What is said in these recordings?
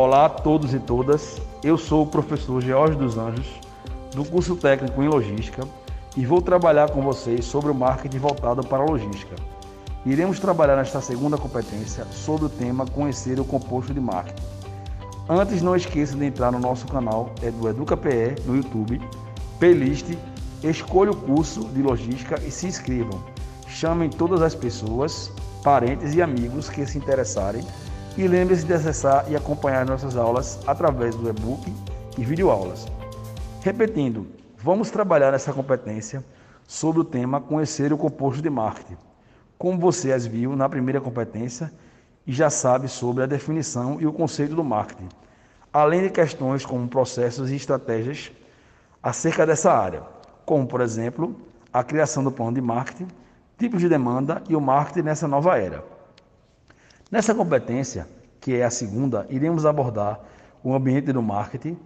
Olá a todos e todas, eu sou o professor George dos Anjos, do curso técnico em Logística, e vou trabalhar com vocês sobre o marketing voltado para a logística. Iremos trabalhar nesta segunda competência sobre o tema Conhecer o composto de marketing. Antes, não esqueça de entrar no nosso canal é do EducaPE no YouTube, playlist, escolha o curso de logística e se inscrevam. Chamem todas as pessoas, parentes e amigos que se interessarem e lembre-se de acessar e acompanhar nossas aulas através do e-book e videoaulas. Repetindo, vamos trabalhar essa competência sobre o tema Conhecer o composto de marketing. Como você as viu na primeira competência e já sabe sobre a definição e o conceito do marketing, além de questões como processos e estratégias acerca dessa área, como, por exemplo, a criação do plano de marketing, tipos de demanda e o marketing nessa nova era. Nessa competência, que é a segunda, iremos abordar o ambiente do marketing,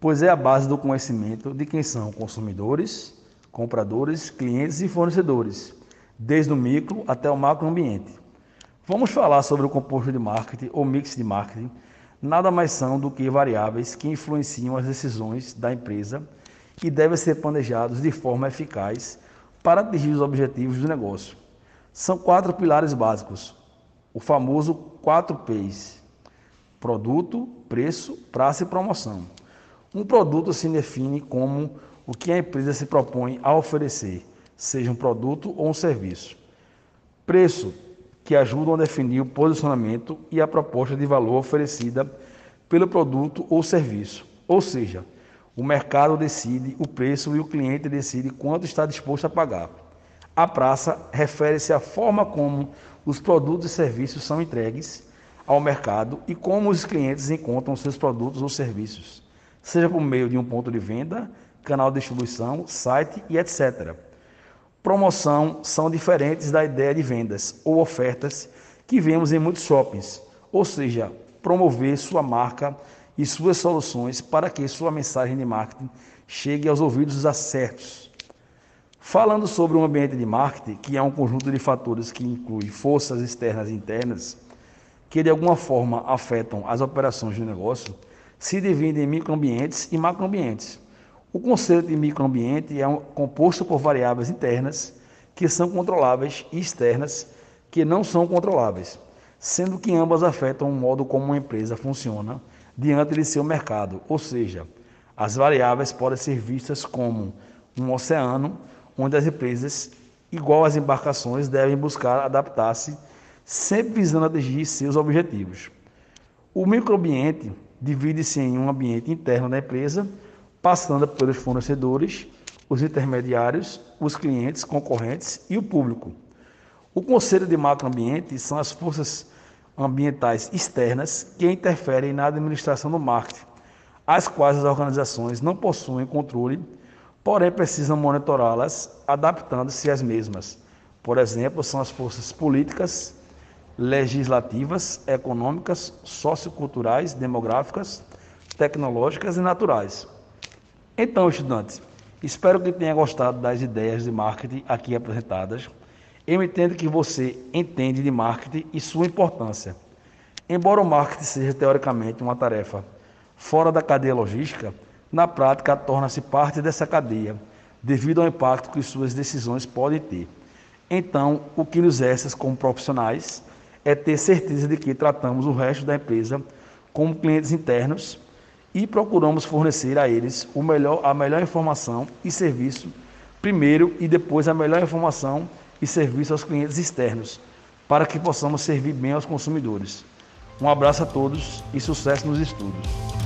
pois é a base do conhecimento de quem são consumidores, compradores, clientes e fornecedores, desde o micro até o macro ambiente. Vamos falar sobre o composto de marketing ou mix de marketing. Nada mais são do que variáveis que influenciam as decisões da empresa e devem ser planejados de forma eficaz para atingir os objetivos do negócio. São quatro pilares básicos: o famoso 4Ps: produto, preço, prazo e promoção. Um produto se define como o que a empresa se propõe a oferecer, seja um produto ou um serviço. Preço, que ajuda a definir o posicionamento e a proposta de valor oferecida pelo produto ou serviço. Ou seja, o mercado decide o preço e o cliente decide quanto está disposto a pagar. A praça refere-se à forma como os produtos e serviços são entregues ao mercado e como os clientes encontram seus produtos ou serviços, seja por meio de um ponto de venda, canal de distribuição, site e etc. Promoção são diferentes da ideia de vendas ou ofertas que vemos em muitos shoppings, ou seja, promover sua marca e suas soluções para que sua mensagem de marketing chegue aos ouvidos acertos Falando sobre o ambiente de marketing, que é um conjunto de fatores que inclui forças externas e internas, que de alguma forma afetam as operações do negócio, se divide em microambientes e macroambientes. O conceito de microambiente é um, composto por variáveis internas que são controláveis e externas que não são controláveis, sendo que ambas afetam o modo como uma empresa funciona diante de seu mercado, ou seja, as variáveis podem ser vistas como um oceano onde as empresas, igual às embarcações, devem buscar adaptar-se, sempre visando atingir seus objetivos. O microambiente divide-se em um ambiente interno da empresa, passando pelos fornecedores, os intermediários, os clientes, concorrentes e o público. O conceito de macroambiente são as forças ambientais externas que interferem na administração do marketing, as quais as organizações não possuem controle porém precisam monitorá-las adaptando-se às mesmas. Por exemplo, são as forças políticas, legislativas, econômicas, socioculturais, demográficas, tecnológicas e naturais. Então, estudantes, espero que tenha gostado das ideias de marketing aqui apresentadas. Eu entendo que você entende de marketing e sua importância. Embora o marketing seja teoricamente uma tarefa fora da cadeia logística, na prática torna-se parte dessa cadeia, devido ao impacto que suas decisões podem ter. Então, o que nos resta como profissionais é ter certeza de que tratamos o resto da empresa como clientes internos e procuramos fornecer a eles o melhor, a melhor informação e serviço primeiro e depois a melhor informação e serviço aos clientes externos, para que possamos servir bem aos consumidores. Um abraço a todos e sucesso nos estudos.